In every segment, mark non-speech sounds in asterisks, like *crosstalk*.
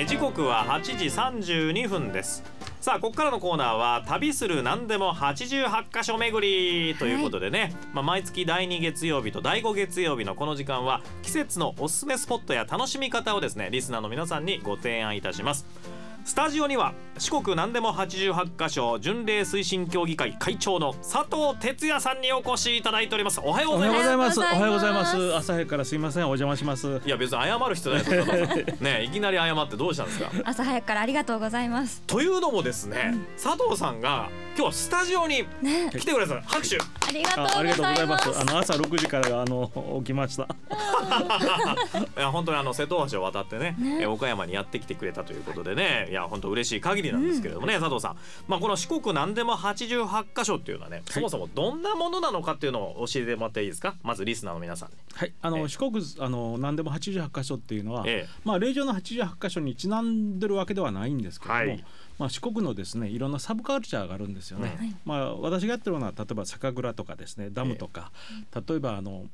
え時刻は8時32分です。さあここからのコーナーは旅する何でも88箇所巡りということでね、まあ、毎月第2月曜日と第5月曜日のこの時間は季節のおすすめスポットや楽しみ方をですねリスナーの皆さんにご提案いたしますスタジオには四国何でも88カ所巡礼推進協議会会長の佐藤哲也さんにお越しいただいておりますおはようおございますはようございます。おおはようございまますす。朝早くからすいません。お邪魔します。いや別に謝る必要ないですよねいきなり謝ってどうしたんですか？朝早くからありがとうございます。というのもですね、佐藤さんが今日はスタジオにね、来てくれた拍手ありがとうごあありがとうござざいま。すす。あの朝6時からあの起きました。*laughs* いや本当にあの瀬戸橋を渡ってねねえ岡山にやってきてくれたということでねいや本当嬉しい限りなんですけれどもね、佐藤さん、まあ、この四国何でも88箇所っていうのはね、そもそもどんなものなのかっていうのを教えてもらっていいですか？まずリスナーの皆さんに。はい。あええの四国あの何でも88箇所っていうのは、ええまあ例上の88箇所にちなんでるわけではないんですけども。はいまあ、四国のですねいろんなサブカルチャーがあるんですよね。うん。まあ、私がやってるのは例えば酒蔵とかですねダムとか、例えばあの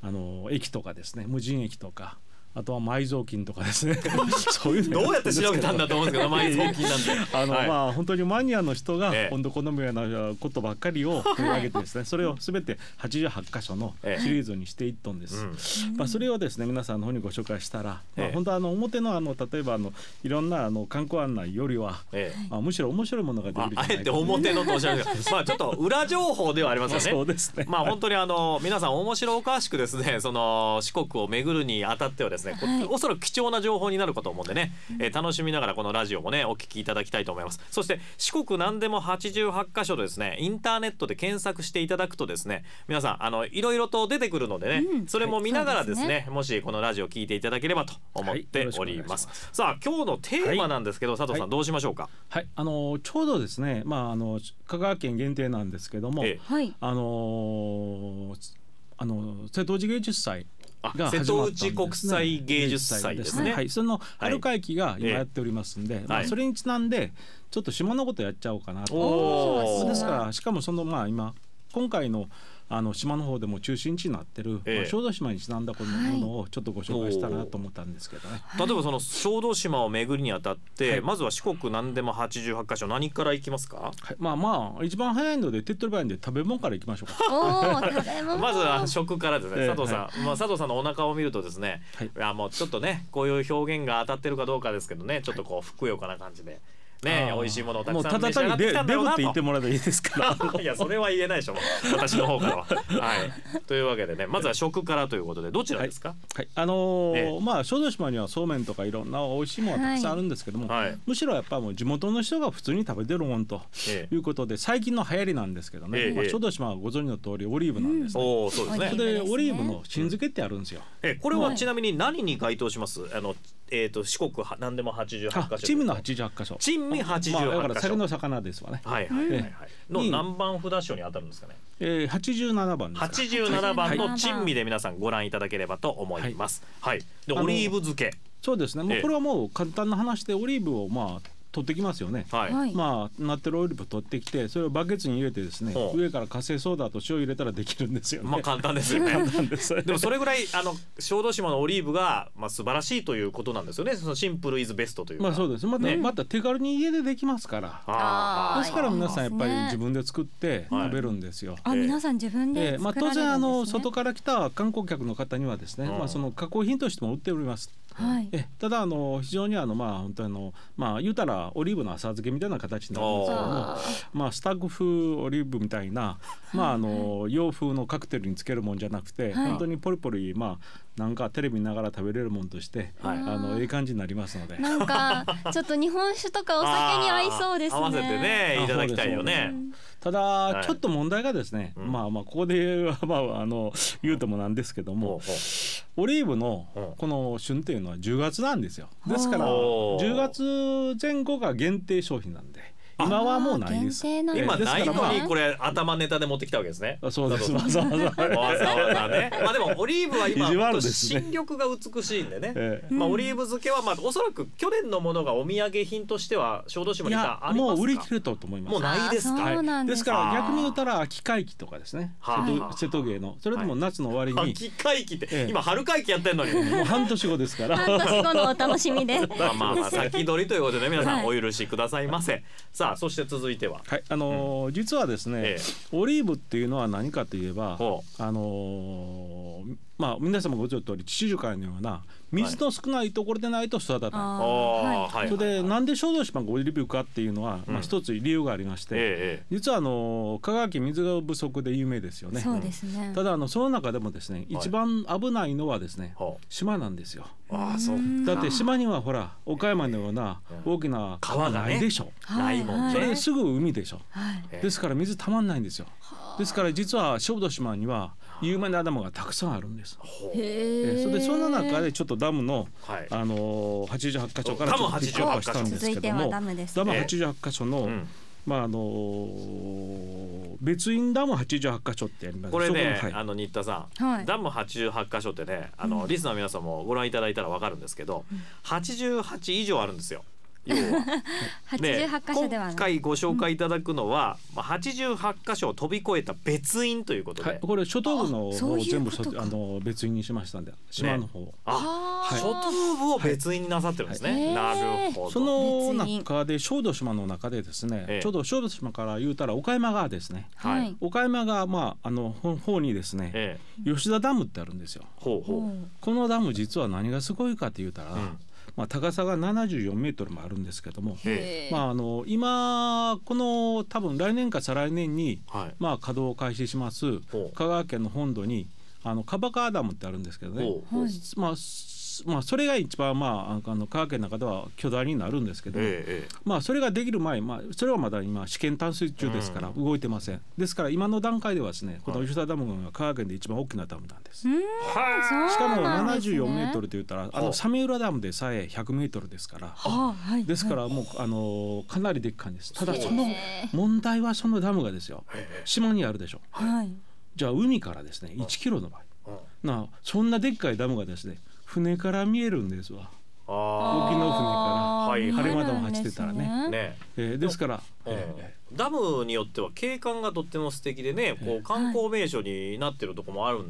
あの駅とかですね無人駅とかあとは埋蔵金とかですね *laughs* そういうのどうやって調べたんだと思うんですけど埋蔵金なんて。あの、はいまあ本当にマニアの人がええ本当好むようなことばっかりを *laughs* 取り上げてですね、それをすべて88箇所のええシリーズにしていったんです。うんまあそれをですね皆さんの方にご紹介したら、まええあ本当はあの表のあの例えばあのいろんなあの観光案内よりは、ええまあむしろ面白いものができまあ、あえて。表のとおっしゃる *laughs* まあちょっと裏情報ではありますよね。そうですね。まあ本当にあの皆さん面白おかしくですねその四国を巡るにあたってはですね、こはい。おそらく貴重な情報になるかと思うんでね、えー楽しみながらこのラジオもねお聞きいただきたいと思います。そして四国何でも88箇所でですねインターネットで検索していただくとですね皆さんあのいろいろと出てくるのでね、うん。それも見ながらですね,、そうでもしこのラジオ聞いていただければと思っております,、さあ今日のテーマなんですけど、佐藤さんはいどうしましょうか、はい。あのちょうどですねまああの香川県限定なんですけども、ええ。はい。あのあの瀬戸内芸術祭あが瀬戸内国際芸術祭ですね。はい、その春会期が今やっておりますんで、まあ、はい。それにちなんでちょっと島のことやっちゃおうかなと。ですからしかもそのまあ今今回のあの島の方でも中心地になってる、ええ。まあ小豆島にちなんだこのはいものをちょっとご紹介したらなと思ったんですけどね。例えばその小豆島を巡るにあたって、はい。まずは四国何でも88箇所何から行きますか？はい、まあまあ一番早いので手っ取り早いんで食べ物からいきましょうか。*laughs* まずは食からですね、ええ。佐藤さん、まあ佐藤さんのお腹を見るとですね、はい。い、やもうちょっとねこういう表現が当たってるかどうかですけどねちょっとこうふくよかな感じでね美味しいものをたくもうさん召し上がってただ単にデきたんだろうなデブって言ってと。もらえばいいですか？ら。*laughs* いやそれは言えないでしょもう。*laughs* 私の方からは。はい、というわけでねまずは食からということでどちらですか、はい、あのーええまあ小豆島にはそうめんとかいろんな美味しいものがたくさんあるんですけども、はい。むしろやっぱもう地元の人が普通に食べてるもんとえいうことで最近の流行りなんですけどね、ええ。まあ、小豆島はご存知の通りオリーブなんですね。おおそうですね。でオリーブの新漬けってあるんですよ。えこれははい。ちなみに何に該当します？あのえっ、と四国は何でも88箇所。あ、チームの88箇所。珍味88箇所、まあ、だから酒の魚ですわね。はいはいはい。はい、のに何番札所に当たるんですかね？えー、87番ですか。87番のはい珍味で皆さんご覧いただければと思います。はい、でオリーブ漬け。そうですね。もええうこれはもう簡単な話でオリーブをまあ取ってきますよね。はい、はい。まあなってるオリーブ取ってきてそれをバケツに入れてですね上からカセソーダと塩入れたらできるんですよね。まあ簡単ですよねなんです。でもそれぐらいあの小豆島のオリーブがまあ素晴らしいということなんですよねそのシンプルイズベストというかまあそうです。また、ねまた手軽に家でできますから。ですから皆さんやっぱり自分で作ってはい食べるんですよ。あ、皆さん自分でええまあ、作られるんですね。当然あの外から来た観光客の方にはですね、うんまあ、その加工品としても売っております。はい。えただあの非常にあのまあ本当にあのまあ言うたらオリーブの浅漬けみたいな形になるんですけどもあまあスタッグ風オリーブみたいなまああの洋風のカクテルにつけるもんじゃなくて、はい。本当にポリポリまあなんかテレビ見ながら食べれるもんとして、はい。あのええ感じになりますので。なんか *laughs* ちょっと日本酒とかお酒に合いそうですね。合わせてねいただきたいよね。ただ、はい。ちょっと問題がですね、うん。まあまあここでは *laughs* まああの言うともなんですけども、オリーブのう。んこの旬っていうのは10月なんですよ。ですからおー10月前後が限定商品なんで。今はもうないです。今ないのにこれ頭ネタで持ってきたわけですね。あそうです。わわざわざ。ざわざね。*laughs* まあでもオリーブは今新緑が美しいんでね。ええまあオリーブ漬けはまあおそらく去年のものがお土産品としては小豆島にありますか？もう売り切れたと思います。もうないですか？あそうなんでですすかから逆に言ったら秋会期とかですね。はあ瀬戸瀬戸芸のそれとも夏の終わりに、秋会期って、ええ今春会期やってんのに。*laughs* もう半年後ですから。半年後のお楽しみで *laughs* まあまあまあ先取りということでね皆さんはいお許しくださいませ。さあそして続いては。はい、あのー実はですね、えオリーブっていうのは何かといえば、ほあのーまあ皆様ご存知の通り地中海のような水の少ないところでないと育たない。はいはい。それではいなんで小豆島がオリーブかっていうのは、うんまあ一つ理由がありまして、え実はあのー香川県水が不足で有名ですよね。そうですねただあのその中でもですね、一番危ないのはですね、ほ島なんですよ。うああそう。だって島にはほら岡山のような大きな川がねないでしょ。ないもんねそれですぐ海でしょ。はいええですから水たまんないんですよ。ですから実は小豆島には有名なダムがたくさんあるんです。ええそれでその中でちょっとダムのはい。あのー、88箇所からダムちょっとピックアップしたんです続いてはけどもダムですダムええ88箇所の、うん。まああのー別院ダム88箇所ってやります。これね、そこのはい。あの新田さん、はい。ダム88箇所ってねあの、リスナーの皆さんもご覧いただいたらわかるんですけど、88以上あるんですよ。要は。*laughs* で88箇所ではない。今回ご紹介いただくのは、まあ、88箇所を飛び越えた別院ということで、はい、これ初頭部のを全部あの別院にしましたんで島の方、あ、はい初頭部を別院になさってるんですね。はい。なるほど。その中で小豆島の中でですね、ええ。ちょうど小豆島から言うたら岡山側ですね。はい。はい。岡山がまああのほ方にですね、え吉田ダムってあるんですよ。え、ほうほう。う。んこのダム実は何がすごいかって言うたら、うんまあ、高さが74メートルもあるんですけども、まあ、あの今この多分来年か再来年に、はい。まあ、稼働を開始します香川県の本土にあの樺川ダムってあるんですけどね、まあすまあ、それが一番、まあ、あの香川県の中では巨大になるんですけども、えええ。まあ、それができる前、まあ、それはまだ今試験探水中ですから動いてません、ですから今の段階ではですねこの吉田ダムが香川県で一番大きなダムなんです。はしかもそうなんですね。74メートルと言ったらあの早明浦ダムでさえ100メートルですから。あはいですからもうあのかなりでっかいんです。ただそのへ問題はそのダムがですよ島にあるでしょ。はい。じゃあ海からですね1キロの場合。うん。なあそんなでっかいダムがですね船から見えるんですわ、あ沖の船から。はい晴れ間でも走ってたらね。あ。ねね。えーですから、うんえーダムによっては景観がとっても素敵でね、こう観光名所になってるとこもある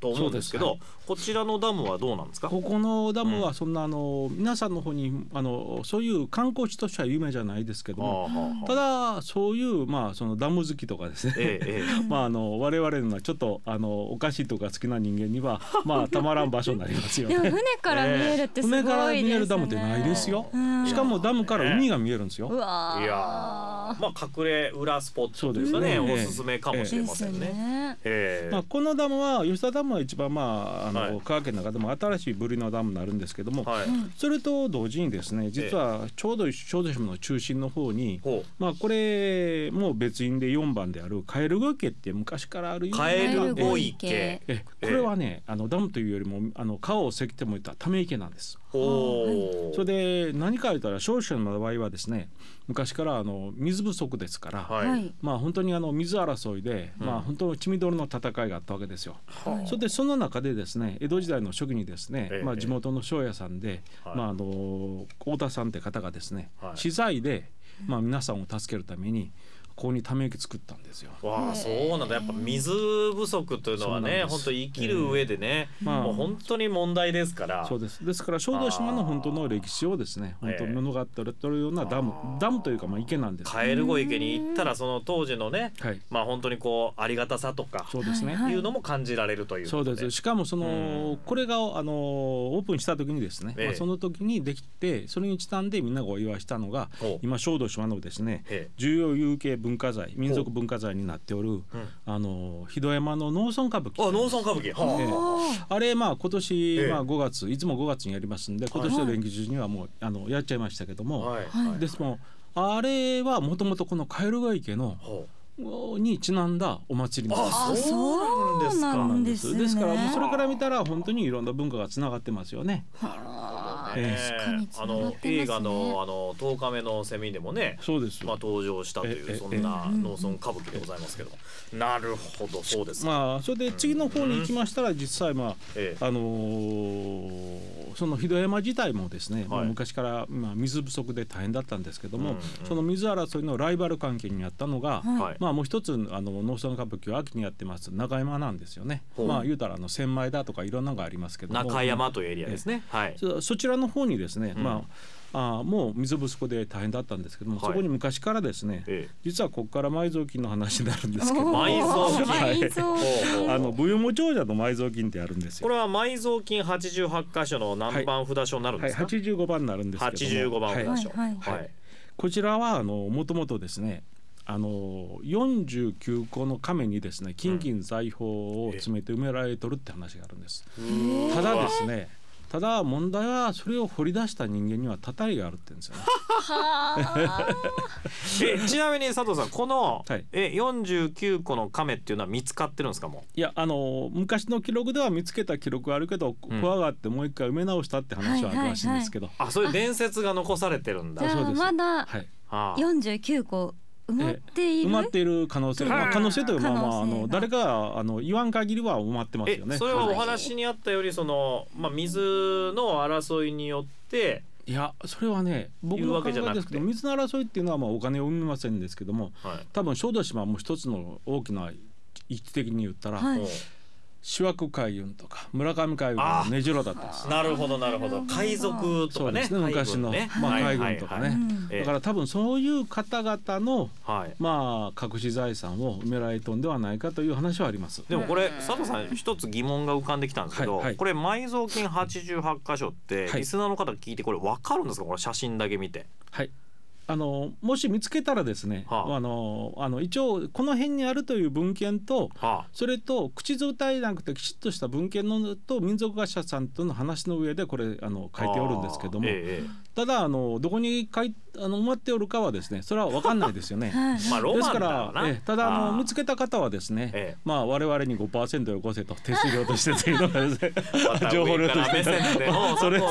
と思うんですけど、そうでこちらのダムはどうなんですか？ここのダムはそんなあの皆さんの方にあのそういう観光地としては有名じゃないですけどもああはあただそういうまあそのダム好きとかですね、ええええ。*laughs* まああの我々のちょっとあのお菓子とか好きな人間にはまあたまらん場所になりますよでもね。船から見えるってすごいですね。船から見えるダムってないですよ。うん。しかもダムから海が見えるんですうよ。いやー。まあ隠れ裏スポットですね。おすすめかもしれませんね。ね。ええ。まあこのダムは吉田ダムは一番まああの、はい香川県の中でも新しい部類のダムになるんですけども、はい。それと同時にですね実はちょうど小豆島の中心の方に、ほまあこれも別院で4番であるカエルゴ池って昔からあるカエルゴ池。えこれはね、あのダムというよりもあの川をせきてもいたため池なんです。う。ほう。それで何か言ったら少々の場合はですね昔からあの水不足ですから、はい。はいまあ本当にあの水争いで、うんまあ本当血みどろの戦いがあったわけですよ。はそれでその中でですね江戸時代の初期にですね、ええまあ地元の庄屋さんで、はい。まああの太田さんって方がですね、はい。資材でまあ皆さんを助けるためにここにため池作ったんですよ。わあそうなんだ。やっぱ水不足というのはね本当生きる上でね、まあ。もう本当に問題ですから。そうです。ですから小豆島の本当の歴史をですね本当に物語ってるようなダム、ダムというかまあ池なんです。カエルゴ池に行ったらその当時のねはい。まあ本当にこうありがたさとかそうですね。はいい。うのも感じられるということそうです。しかもその、うん。これがあのオープンした時にですね、ええ。まあ、その時にできてそれにちなんでみんながお祝いしたのが今小豆島のですねええ。重要有形文化財民族文化財になっておる、あの肥土山の農村歌舞伎。あ農村歌舞伎。はえ。えあ。れまあ今年、ええ。まあ、5月いつも5月にやりますんで今年の連休中にはもうあのやっちゃいましたけどあも、はい。はい。ですもあれはもともとこの蛙ヶ池のほにちなんだお祭りなんです。あそうなんですか。そうなんですね。ですからもうそれから見たら本当にいろんな文化がつながってますよね。うねええ。確かにあの映画のあの10日目のセミでもねそうです。まあ登場したといええうそんな農村歌舞伎でございますけどなるほどそうですか。まあそれで次の方に行きましたら実際まあええ。あのーその秀山自体もですね、まあはい。昔からまあ水不足で大変だったんですけども、うんうん。その水争いのライバル関係にあったのが、はい。まあもう一つあの農村歌舞伎を秋にやってます。中山なんですよね。まあ言うたらあの千枚だとかいろんなのがありますけども。中山というエリアですね。はい。そそちらの方にですね、うん。まああもう水不足で大変だったんですけども、はい。そこに昔からですね、ええ。実はここから埋蔵金の話になるんですけど埋蔵金。埋蔵ほうほうあの武勇も長者の埋蔵金ってあるんですよ。これは埋蔵金88箇所の何番札所になるんはい、ですか、85番になるんですけども、85番はい札所。はい。はい。こちらはあのもともとですねあの49個の亀にですね金銀財宝を詰めて埋められとるって話があるんです。ただですねただ問題はそれを掘り出した人間にはたたりがあるって言うんですよね。は *laughs* えちなみに佐藤さんこの、はい。え49個の亀っていうのは見つかってるんですかもいやあの昔の記録では見つけた記録はあるけど、うん。怖がってもう一回埋め直したって話はあるらしいんですけど、うあそういう伝説が残されてるんだ。そうです。まだはい、ああ。49個埋まっている？埋まっている可能性、まあ、可能性というか、まあまあ、あの誰かあの言わん限りは埋まってますえよね。それはお話にあったよりその、まあ、水の争いによって、いやそれはね僕の考えけじゃなくて。ですけど水の争いっていうのはまあお金を生みませんですけどもはい。多分小豆島も一つの大きな位置的に言ったら、はい主役海運とか村上海運の根城だったんです。なるほどなるほど。海賊とかね。そうですね。昔の、海軍まあ、はい。海軍とかね、はいはいうん。ええだから多分そういう方々のはい。まあ隠し財産を埋められとんではないかという話はあります。でもこれ佐藤さん一つ疑問が浮かんできたんですけど、はい。はいこれ埋蔵金88箇所ってはい。リスナーの方聞いてこれ分かるんですか？これ写真だけ見て。はい。あのもし見つけたらですね、はあ。あ、のあの一応この辺にあるという文献とはそれと口伝えじゃなくてきちっとした文献のと民族学者さんとの話の上でこれあのあ、書いておるんですけども、ええ。ただあのどこに書いあの埋まっておるかはですねそれは分かんないですよね。*laughs* はいまあロですか。ら、えただあの見つけけた方はですね、ええ。まあ我々に5%よこせと手数料としてというのがです。*laughs* ね *laughs* 情報上量として。から目線で。もそれた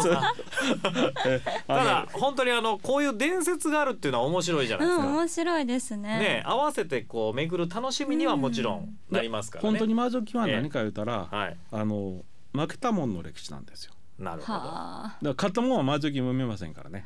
だ本当にあのこういう伝説があるっていうのは面白いじゃないですか。うん面白いですね。ね合わせてこう巡る楽しみにはもちろんなりますからね。本当に魔族は何か言うたら、はい。あの負けたもんの歴史なんですよ。なるほど。はあ。だから勝ったもんは魔族も見ませんからね。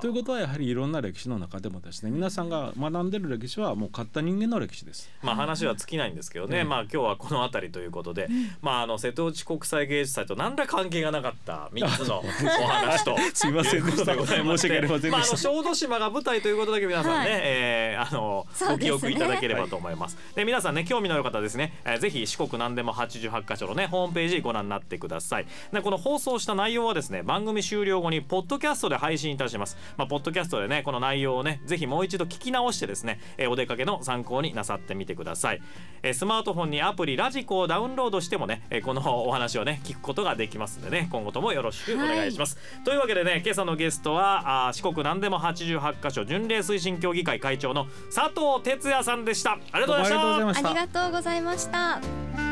ということはやはりいろんな歴史の中でもですね皆さんが学んでる歴史はもう勝った人間の歴史です。まあ話は尽きないんですけどね、ええまあ今日はこの辺りということで、まああの瀬戸内国際芸術祭と何ら関係がなかった三つの *laughs* お話と *laughs* すいませんでした。申し訳ありませんでした。まああの小豆島が舞台ということだけ皆さんね、はい。えーあの、ね。記憶いただければと思います。で皆さんね興味のある方はですね、えーぜひ四国何でも88箇所のねホームページご覧になってください。でこの放送した内容はですね番組終了後にポッドキャストで配信いたします。まあポッドキャストでねこの内容をねぜひもう一度聞き直してですね、えーお出かけの参考になさってみてください。えースマートフォンにアプリラジコをダウンロードしてもね、えーこのお話をね聞くことができますんでね今後ともよろしくお願いします。というわけでね今朝のゲストはあ四国何でも88箇所巡礼推進協議会会長の佐藤哲也さんでした。ありがとうございました。ありがとうございましたありがとうございました